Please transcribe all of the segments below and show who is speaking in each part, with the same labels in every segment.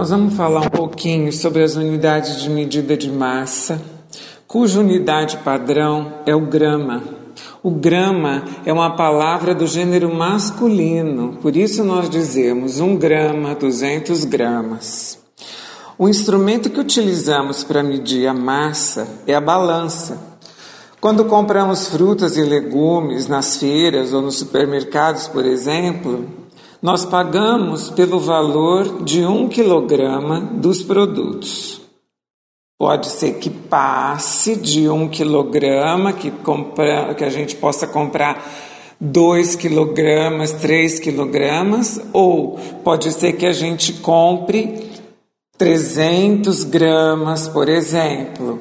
Speaker 1: nós vamos falar um pouquinho sobre as unidades de medida de massa, cuja unidade padrão é o grama. O grama é uma palavra do gênero masculino, por isso nós dizemos um grama, 200 gramas. O instrumento que utilizamos para medir a massa é a balança. Quando compramos frutas e legumes nas feiras ou nos supermercados, por exemplo, nós pagamos pelo valor de um quilograma dos produtos. Pode ser que passe de um quilograma, que, compra, que a gente possa comprar dois quilogramas, três quilogramas, ou pode ser que a gente compre 300 gramas, por exemplo.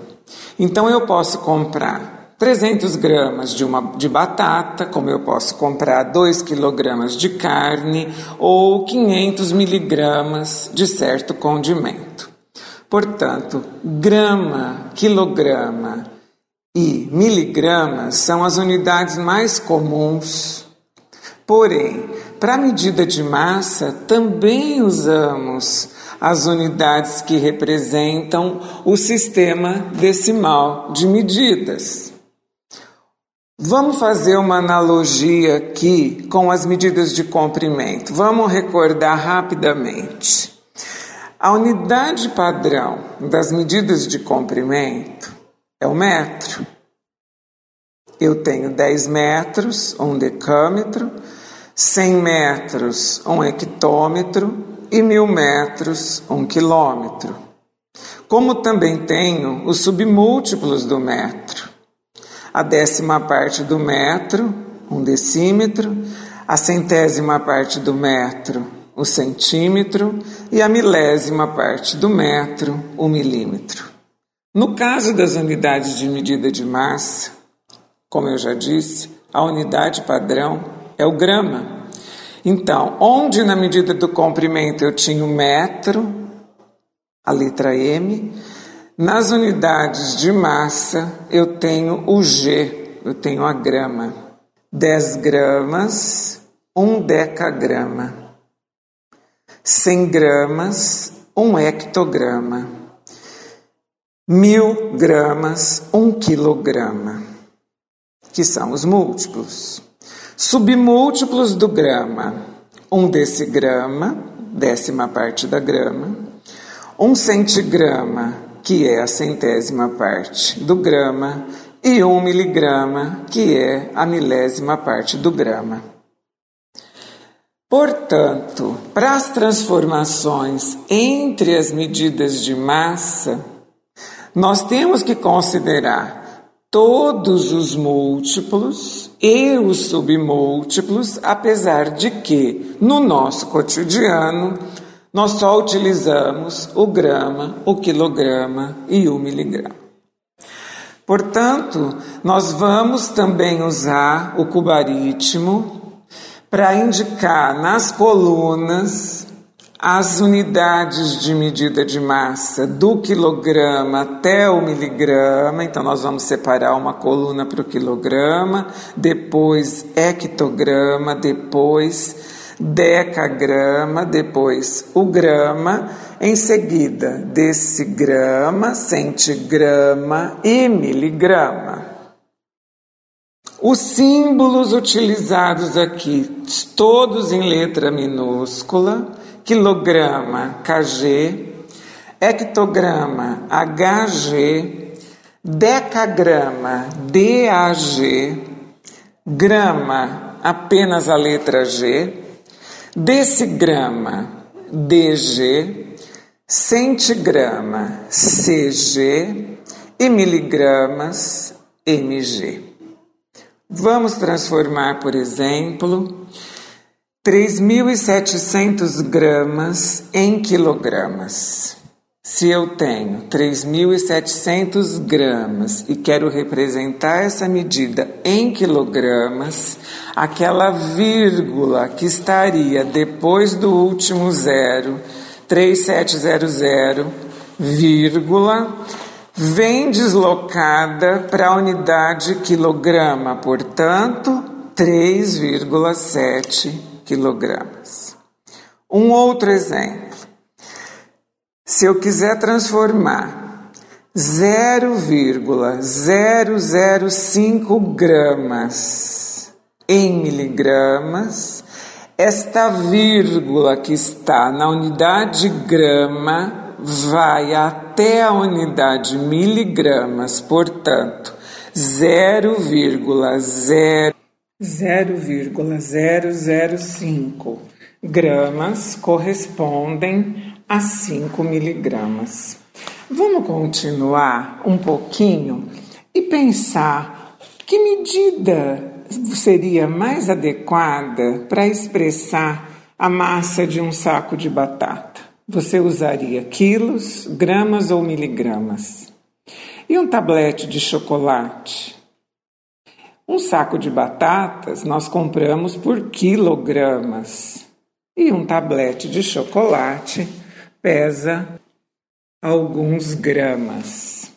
Speaker 1: Então eu posso comprar 300 gramas de, uma, de batata, como eu posso comprar 2 quilogramas de carne ou 500 miligramas de certo condimento. Portanto, grama, quilograma e miligramas são as unidades mais comuns. Porém, para medida de massa, também usamos as unidades que representam o sistema decimal de medidas. Vamos fazer uma analogia aqui com as medidas de comprimento. Vamos recordar rapidamente. A unidade padrão das medidas de comprimento é o metro. Eu tenho 10 metros, um decâmetro, 100 metros, um hectômetro e mil metros, um quilômetro. Como também tenho os submúltiplos do metro a décima parte do metro, um decímetro, a centésima parte do metro, o centímetro, e a milésima parte do metro, o milímetro. No caso das unidades de medida de massa, como eu já disse, a unidade padrão é o grama. Então, onde na medida do comprimento eu tinha o metro, a letra M, nas unidades de massa, eu tenho o G, eu tenho a grama. 10 gramas, 1 decagrama. 100 gramas, 1 hectograma. 1000 gramas, 1 quilograma, que são os múltiplos. Submúltiplos do grama: 1 decigrama, décima parte da grama. 1 centigrama, que é a centésima parte do grama, e um miligrama, que é a milésima parte do grama. Portanto, para as transformações entre as medidas de massa, nós temos que considerar todos os múltiplos e os submúltiplos, apesar de que, no nosso cotidiano, nós só utilizamos o grama, o quilograma e o miligrama. Portanto, nós vamos também usar o cubaritmo para indicar nas colunas as unidades de medida de massa do quilograma até o miligrama. Então, nós vamos separar uma coluna para o quilograma, depois hectograma, depois decagrama, depois o grama, em seguida desse grama, centigrama e miligrama. Os símbolos utilizados aqui, todos em letra minúscula, quilograma, KG, hectograma, HG, decagrama, DAG, grama, apenas a letra G, decigrama DG, centigrama CG e miligramas MG. Vamos transformar, por exemplo, 3.700 gramas em quilogramas. Se eu tenho 3.700 gramas e quero representar essa medida em quilogramas, aquela vírgula que estaria depois do último zero, 3700, vírgula, vem deslocada para a unidade quilograma, portanto, 3,7 quilogramas. Um outro exemplo. Se eu quiser transformar 0,005 gramas em miligramas, esta vírgula que está na unidade grama vai até a unidade miligramas, portanto, 0,005 gramas correspondem a 5 miligramas. Vamos continuar um pouquinho e pensar que medida seria mais adequada para expressar a massa de um saco de batata? Você usaria quilos, gramas ou miligramas? E um tablete de chocolate? Um saco de batatas nós compramos por quilogramas e um tablete de chocolate pesa alguns gramas.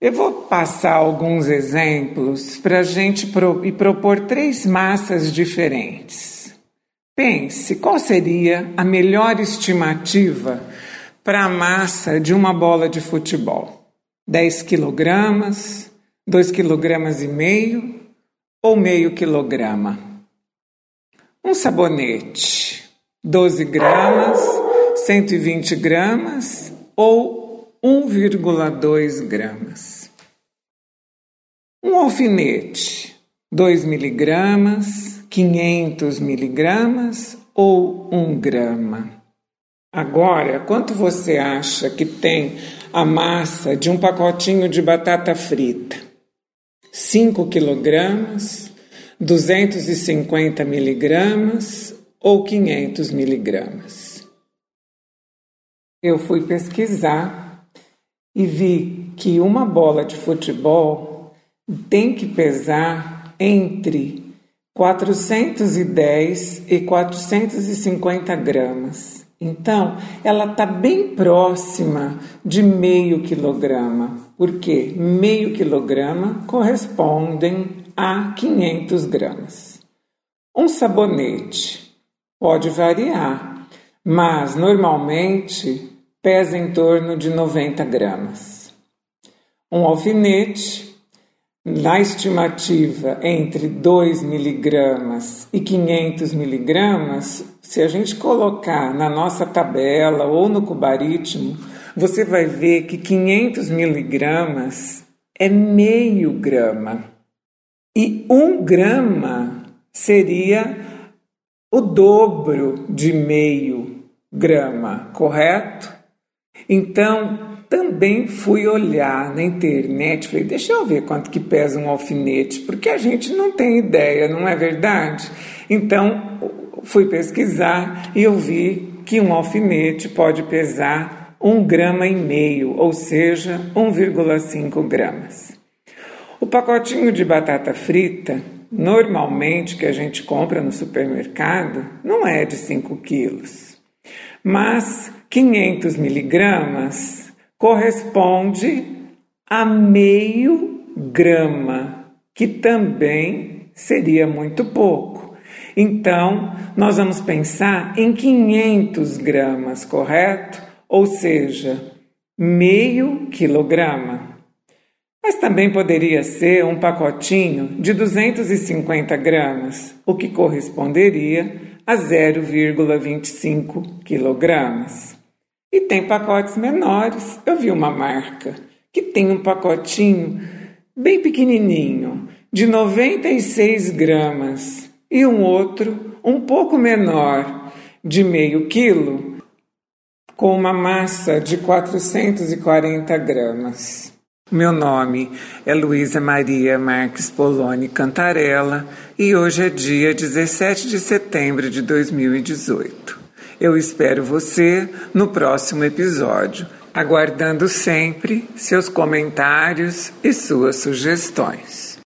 Speaker 1: Eu vou passar alguns exemplos para a gente pro, e propor três massas diferentes. Pense qual seria a melhor estimativa para a massa de uma bola de futebol: 10 quilogramas, 2 quilogramas e meio ou meio quilograma. Um sabonete: 12 gramas, 120 gramas ou 1,2 gramas. Um alfinete, 2 miligramas, 500 miligramas ou 1 grama. Agora, quanto você acha que tem a massa de um pacotinho de batata frita? 5 quilogramas, 250 miligramas ou 500 miligramas? Eu fui pesquisar e vi que uma bola de futebol tem que pesar entre 410 e 450 gramas. Então, ela está bem próxima de meio quilograma, porque meio quilograma correspondem a 500 gramas. Um sabonete pode variar, mas normalmente pesa em torno de 90 gramas. Um alfinete, na estimativa entre 2 miligramas e 500 miligramas, se a gente colocar na nossa tabela ou no cubaritmo, você vai ver que 500 miligramas é meio grama. E um grama seria o dobro de meio grama, correto? Então, também fui olhar na internet, falei, deixa eu ver quanto que pesa um alfinete, porque a gente não tem ideia, não é verdade? Então, fui pesquisar e eu vi que um alfinete pode pesar um grama e meio, ou seja, 1,5 gramas. O pacotinho de batata frita, normalmente que a gente compra no supermercado, não é de 5 quilos. Mas 500 miligramas corresponde a meio grama, que também seria muito pouco. Então, nós vamos pensar em 500 gramas, correto? Ou seja, meio quilograma. Mas também poderia ser um pacotinho de 250 gramas, o que corresponderia a 0,25 quilogramas. E tem pacotes menores. Eu vi uma marca que tem um pacotinho bem pequenininho, de 96 gramas, e um outro um pouco menor, de meio quilo, com uma massa de 440 gramas. Meu nome é Luísa Maria Marques Poloni Cantarella e hoje é dia 17 de setembro de 2018. Eu espero você no próximo episódio, aguardando sempre seus comentários e suas sugestões.